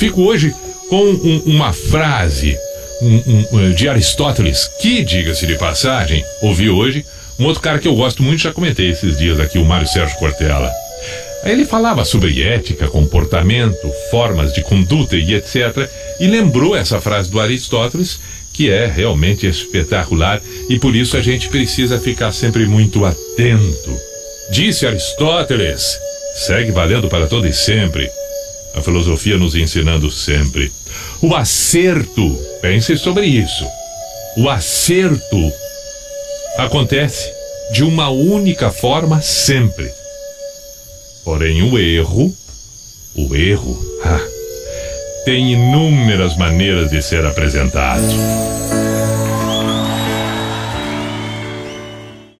Fico hoje com um, uma frase um, um, de Aristóteles, que, diga-se de passagem, ouvi hoje, um outro cara que eu gosto muito, já comentei esses dias aqui, o Mário Sérgio Cortella. Ele falava sobre ética, comportamento, formas de conduta e etc. E lembrou essa frase do Aristóteles, que é realmente espetacular e por isso a gente precisa ficar sempre muito atento. Disse Aristóteles: segue valendo para todo e sempre. A filosofia nos ensinando sempre. O acerto, pense sobre isso. O acerto acontece de uma única forma sempre. Porém, o erro, o erro, ah, tem inúmeras maneiras de ser apresentado.